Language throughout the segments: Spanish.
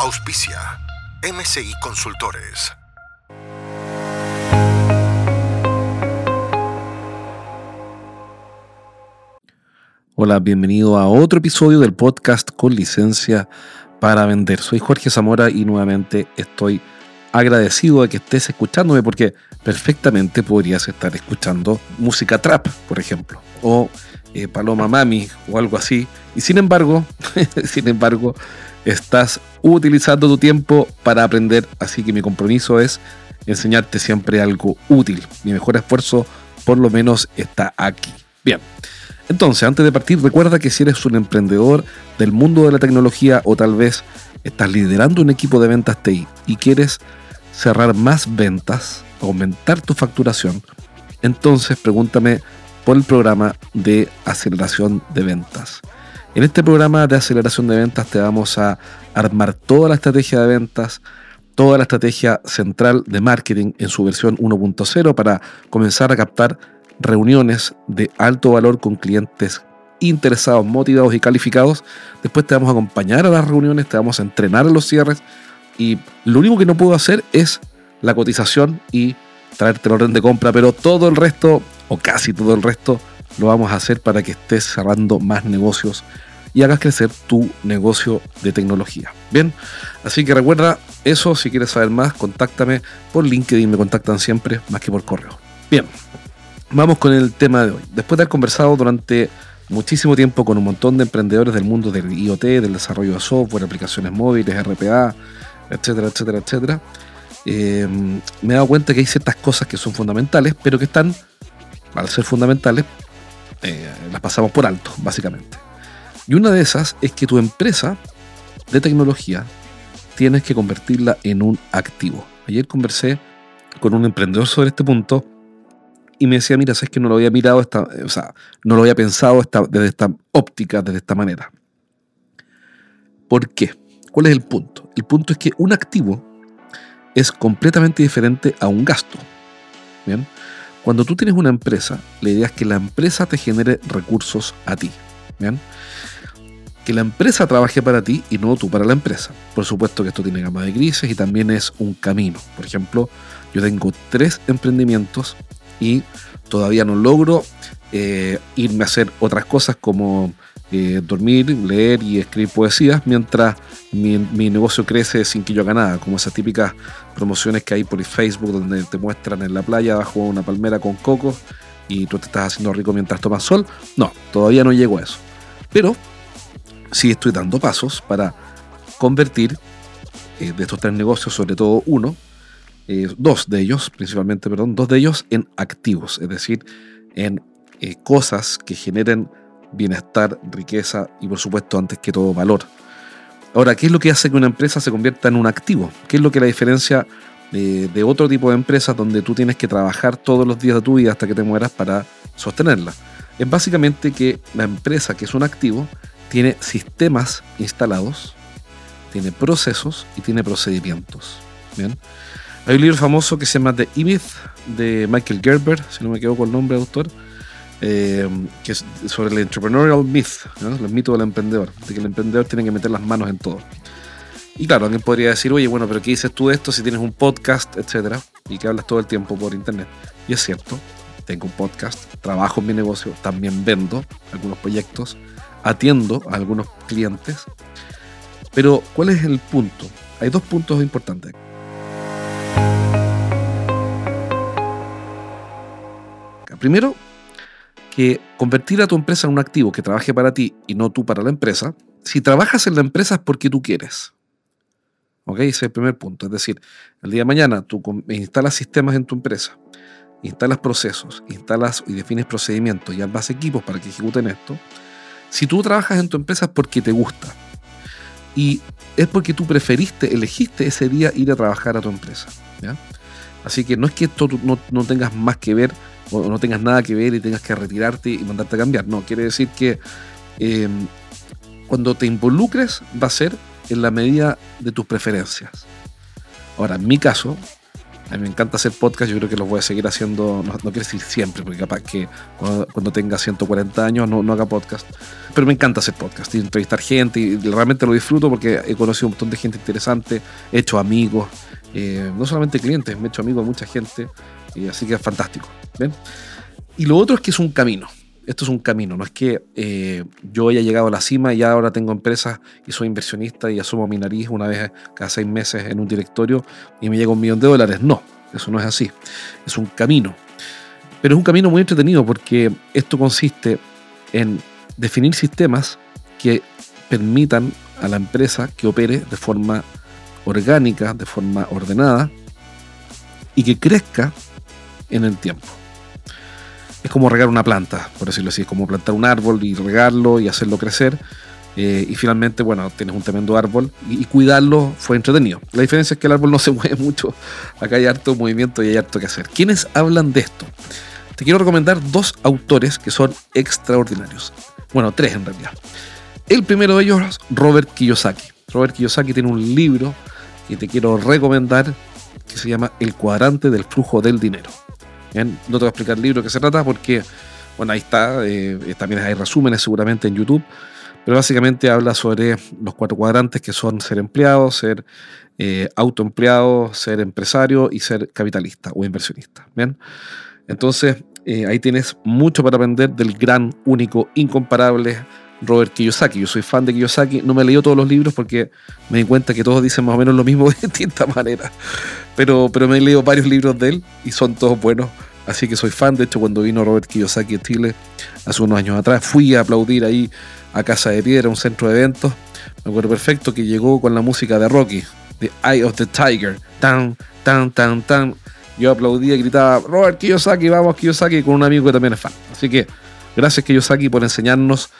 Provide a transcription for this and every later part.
Auspicia MCI Consultores. Hola, bienvenido a otro episodio del podcast con licencia para vender. Soy Jorge Zamora y nuevamente estoy agradecido de que estés escuchándome porque perfectamente podrías estar escuchando música trap, por ejemplo, o eh, Paloma Mami o algo así. Y sin embargo, sin embargo, estás utilizando tu tiempo para aprender, así que mi compromiso es enseñarte siempre algo útil. Mi mejor esfuerzo por lo menos está aquí. Bien. Entonces, antes de partir, recuerda que si eres un emprendedor del mundo de la tecnología o tal vez estás liderando un equipo de ventas TI y quieres cerrar más ventas, aumentar tu facturación, entonces pregúntame por el programa de aceleración de ventas. En este programa de aceleración de ventas te vamos a armar toda la estrategia de ventas, toda la estrategia central de marketing en su versión 1.0 para comenzar a captar reuniones de alto valor con clientes interesados, motivados y calificados. Después te vamos a acompañar a las reuniones, te vamos a entrenar a los cierres y lo único que no puedo hacer es la cotización y traerte el orden de compra, pero todo el resto, o casi todo el resto, lo vamos a hacer para que estés cerrando más negocios y hagas crecer tu negocio de tecnología. Bien, así que recuerda eso, si quieres saber más, contáctame por LinkedIn, me contactan siempre, más que por correo. Bien, vamos con el tema de hoy. Después de haber conversado durante muchísimo tiempo con un montón de emprendedores del mundo del IoT, del desarrollo de software, aplicaciones móviles, RPA, etcétera, etcétera, etcétera, eh, me he dado cuenta que hay ciertas cosas que son fundamentales, pero que están, al ser fundamentales, eh, las pasamos por alto, básicamente. Y una de esas es que tu empresa de tecnología tienes que convertirla en un activo. Ayer conversé con un emprendedor sobre este punto y me decía, mira, sabes que no lo había mirado, esta, o sea, no lo había pensado desde esta óptica, desde esta manera. ¿Por qué? ¿Cuál es el punto? El punto es que un activo es completamente diferente a un gasto. ¿Bien? Cuando tú tienes una empresa, la idea es que la empresa te genere recursos a ti. ¿Bien? Que la empresa trabaje para ti y no tú para la empresa. Por supuesto que esto tiene gama de grises y también es un camino. Por ejemplo, yo tengo tres emprendimientos y todavía no logro eh, irme a hacer otras cosas como eh, dormir, leer y escribir poesías mientras mi, negocio crece sin que yo haga nada, como esas típicas promociones que hay por Facebook donde te muestran en la playa bajo una palmera con coco y tú te estás haciendo rico mientras tomas sol. No, todavía no llego a eso. Pero sí estoy dando pasos para convertir eh, de estos tres negocios, sobre todo uno, eh, dos de ellos, principalmente, perdón, dos de ellos en activos, es decir, en eh, cosas que generen bienestar, riqueza y por supuesto antes que todo valor. Ahora, ¿qué es lo que hace que una empresa se convierta en un activo? ¿Qué es lo que la diferencia de, de otro tipo de empresas donde tú tienes que trabajar todos los días de tu vida hasta que te mueras para sostenerla? Es básicamente que la empresa que es un activo tiene sistemas instalados, tiene procesos y tiene procedimientos. Hay un libro famoso que se llama The E-Myth de Michael Gerber, si no me equivoco el nombre de autor, eh, que es sobre el entrepreneurial myth, el mito del emprendedor, de que el emprendedor tiene que meter las manos en todo. Y claro, alguien podría decir, oye, bueno, pero ¿qué dices tú de esto si tienes un podcast, etcétera, y que hablas todo el tiempo por internet? Y es cierto, tengo un podcast, trabajo en mi negocio, también vendo algunos proyectos, atiendo a algunos clientes. Pero, ¿cuál es el punto? Hay dos puntos importantes. Primero, que convertir a tu empresa en un activo que trabaje para ti y no tú para la empresa, si trabajas en la empresa es porque tú quieres. ¿Ok? Ese es el primer punto. Es decir, el día de mañana tú instalas sistemas en tu empresa, instalas procesos, instalas y defines procedimientos y armas equipos para que ejecuten esto. Si tú trabajas en tu empresa es porque te gusta. Y es porque tú preferiste, elegiste ese día ir a trabajar a tu empresa. Así que no es que esto no, no tengas más que ver o no tengas nada que ver y tengas que retirarte y mandarte a cambiar. No, quiere decir que em, cuando te involucres va a ser en la medida de tus preferencias. Ahora, en mi caso, a mí me encanta hacer podcast, yo creo que los voy a seguir haciendo, no, quiero decir siempre, porque capaz que cuando, tenga 140 años no, haga podcast, pero me encanta hacer podcast y entrevistar gente y realmente lo disfruto porque he conocido un montón de gente interesante, he hecho amigos, eh, no solamente clientes, me he hecho amigos de mucha gente, y así que es fantástico. Y lo otro es que es un camino. Esto es un camino, no es que eh, yo haya llegado a la cima y ahora tengo empresas y soy inversionista y asumo mi nariz una vez cada seis meses en un directorio y me llega un millón de dólares. No, eso no es así. Es un camino. Pero es un camino muy entretenido porque esto consiste en definir sistemas que permitan a la empresa que opere de forma orgánica, de forma ordenada y que crezca en el tiempo. Es como regar una planta, por decirlo así, es como plantar un árbol y regarlo y hacerlo crecer. Eh, y finalmente, bueno, tienes un tremendo árbol y, cuidarlo fue entretenido. La diferencia es que el árbol no se mueve mucho. Acá hay harto movimiento y hay harto que hacer. ¿Quiénes hablan de esto? Te quiero recomendar dos autores que son extraordinarios. Bueno, tres en realidad. El primero de ellos, Robert Kiyosaki. Robert Kiyosaki tiene un libro que te quiero recomendar que se llama El cuadrante del flujo del dinero. No te voy a explicar el libro que se trata porque, bueno, ahí está, eh, también hay resúmenes seguramente en YouTube, pero básicamente habla sobre los cuatro cuadrantes que son ser empleado, ser eh, autoempleado, ser empresario y ser capitalista o inversionista. ¿bien? Entonces, eh, ahí tienes mucho para aprender del gran, único, incomparable Robert Kiyosaki. Yo soy fan de Kiyosaki, no me he leído todos los libros porque me di cuenta que todos dicen más o menos lo mismo de distinta manera. Pero, pero me he leído varios libros de él y son todos buenos. Así que soy fan. De hecho, cuando vino Robert Kiyosaki a Chile hace unos años atrás, fui a aplaudir ahí a Casa de Piedra, un centro de eventos. Me acuerdo perfecto que llegó con la música de Rocky, The Eye of the Tiger. Tan, tan, tan, tan. Yo aplaudía y gritaba, Robert Kiyosaki, vamos Kiyosaki, con un amigo que también es fan. Así que gracias Kiyosaki por enseñarnos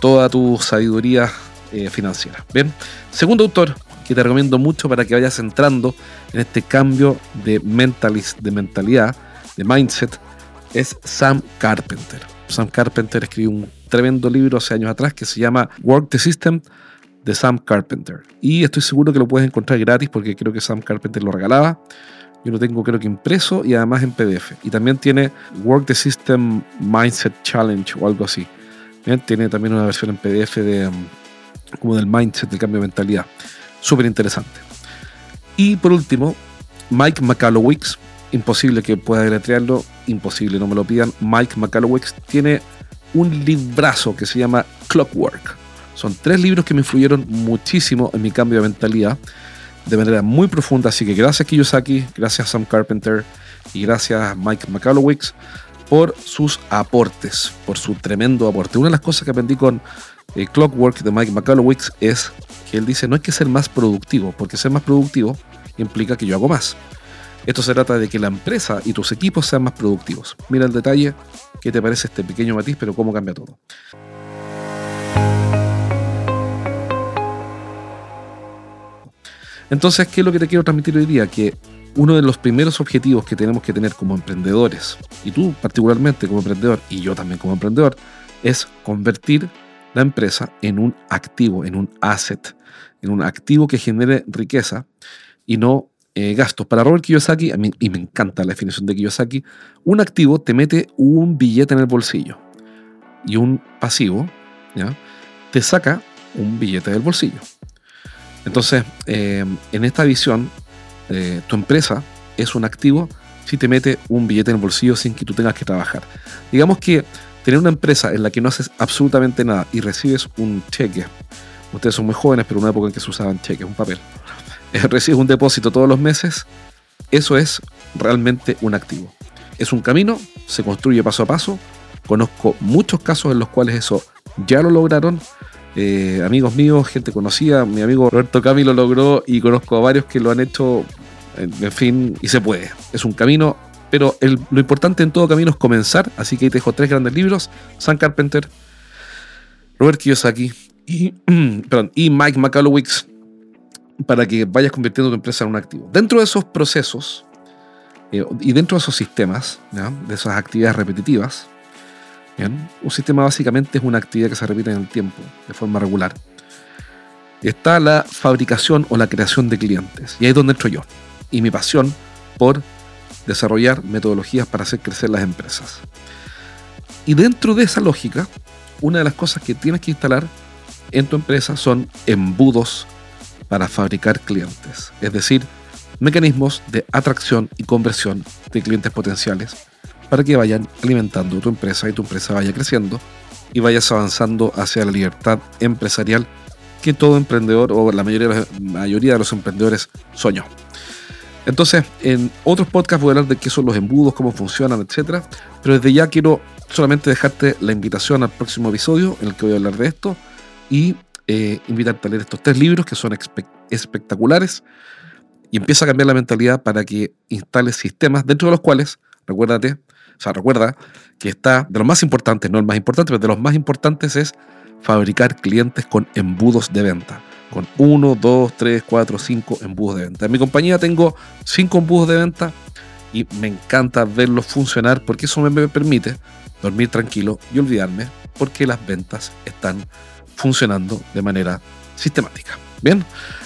toda tu sabiduría eh, financiera. Bien, segundo autor que te recomiendo mucho para que vayas entrando en este cambio de, mentalis, de mentalidad, de mindset, es Sam Carpenter. Sam Carpenter escribió un tremendo libro hace años atrás que se llama Work the System de Sam Carpenter. Y estoy seguro que lo puedes encontrar gratis porque creo que Sam Carpenter lo regalaba. Yo lo tengo creo que impreso y además en PDF. Y también tiene Work the System Mindset Challenge o algo así. Tiene también una versión en PDF de, um, como del mindset, del cambio de mentalidad. Súper interesante. Y por último, Mike McCallowicz. Imposible que pueda deletrearlo, imposible, no me lo pidan. Mike McCallowicz tiene un librazo que se llama Clockwork. Son tres libros que me influyeron muchísimo en mi cambio de mentalidad de manera muy profunda. Así que gracias Kiyosaki, gracias Sam Carpenter y gracias Mike McCallowicz por sus aportes, por su tremendo aporte. Una de las cosas que aprendí con eh, Clockwork de Mike McCallowicz es que él dice no hay que ser más productivo, porque ser más productivo implica que yo hago más. Esto se trata de que la empresa y tus equipos sean más productivos. Mira el detalle, qué te parece este pequeño matiz, pero cómo cambia todo. Entonces, ¿qué es lo que te quiero transmitir hoy día? Que uno de los primeros objetivos que tenemos que tener como emprendedores, y tú particularmente como emprendedor, y yo también como emprendedor, es convertir la empresa en un activo, en un asset, en un activo que genere riqueza y no eh, gastos. Para Robert Kiyosaki, a mí, y me encanta la definición de Kiyosaki, un activo te mete un billete en el bolsillo y un pasivo te saca un billete del bolsillo. Entonces, eh, en esta visión, eh, tu empresa es un activo si te mete un billete en el bolsillo sin que tú tengas que trabajar. Digamos que tener una empresa en la que no haces absolutamente nada y recibes un cheque, ustedes son muy jóvenes, pero en una época en que se usaban cheques, un papel, eh, recibes un depósito todos los meses, eso es realmente un activo. Es un camino, se construye paso a paso. Conozco muchos casos en los cuales eso ya lo lograron. Eh, amigos míos, gente conocida, mi amigo Roberto Cami lo logró y conozco a varios que lo han hecho, en, fin, y se puede. Es un camino, pero lo importante en todo camino es comenzar, así que ahí te dejo tres grandes libros, Sam Carpenter, Robert Kiyosaki y, y Mike McCallowicz para que vayas convirtiendo tu empresa en un activo. Dentro de esos procesos eh, y dentro de esos sistemas, de esas actividades repetitivas, un sistema básicamente es una actividad que se repite en el tiempo, de forma regular. Está la fabricación o la creación de clientes. Y ahí es donde entro yo. Y mi pasión por desarrollar metodologías para hacer crecer las empresas. Y dentro de esa lógica, una de las cosas que tienes que instalar en tu empresa son embudos para fabricar clientes. Es decir, mecanismos de atracción y conversión de clientes potenciales para que vayan alimentando tu empresa y tu empresa vaya creciendo y vayas avanzando hacia la libertad empresarial que todo emprendedor o la mayoría de los, mayoría de los emprendedores soñó. Entonces, en otros podcasts voy a hablar de qué son los embudos, cómo funcionan, etc. Pero desde ya quiero solamente dejarte la invitación al próximo episodio en el que voy a hablar de esto y eh, invitarte a leer estos tres libros que son espectaculares y empieza a cambiar la mentalidad para que instales sistemas dentro de los cuales, recuérdate, o sea, recuerda que está de los más importantes, no el más importante, pero de los más importantes es fabricar clientes con embudos de venta. Con 1, 2, 3, 4, 5 embudos de venta. En mi compañía tengo 5 embudos de venta y me encanta verlos funcionar porque eso me permite dormir tranquilo y olvidarme porque las ventas están funcionando de manera sistemática. Bien,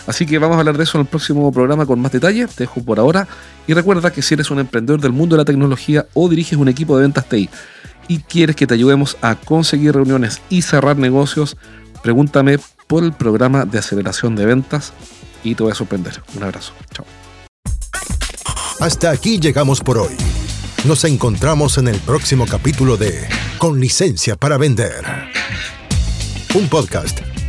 así que vamos a hablar de eso en el próximo programa con más detalle. Te dejo por ahora y recuerda que si eres un emprendedor del mundo de la tecnología o diriges un equipo de ventas TI y quieres que te ayudemos a conseguir reuniones y cerrar negocios, pregúntame por el programa de aceleración de ventas y te voy a sorprender. Un abrazo. Chao. Hasta aquí llegamos por hoy. Nos encontramos en el próximo capítulo de Con licencia para vender. Un podcast